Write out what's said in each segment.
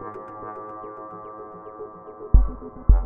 Thank you.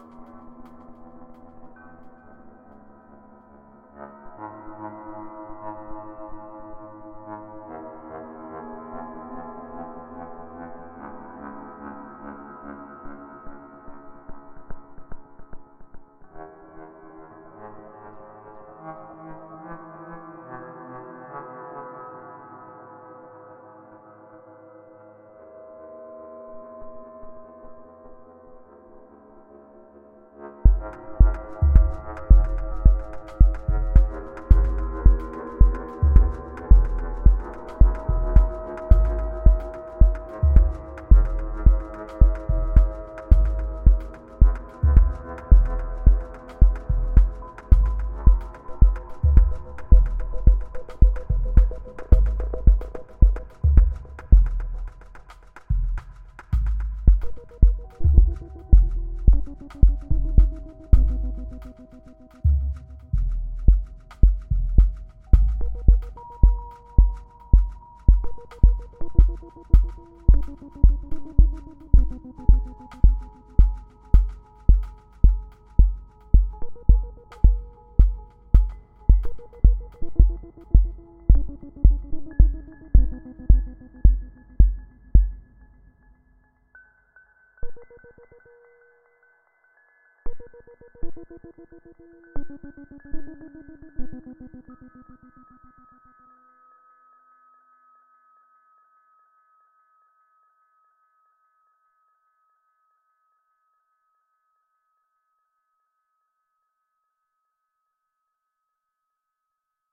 うん。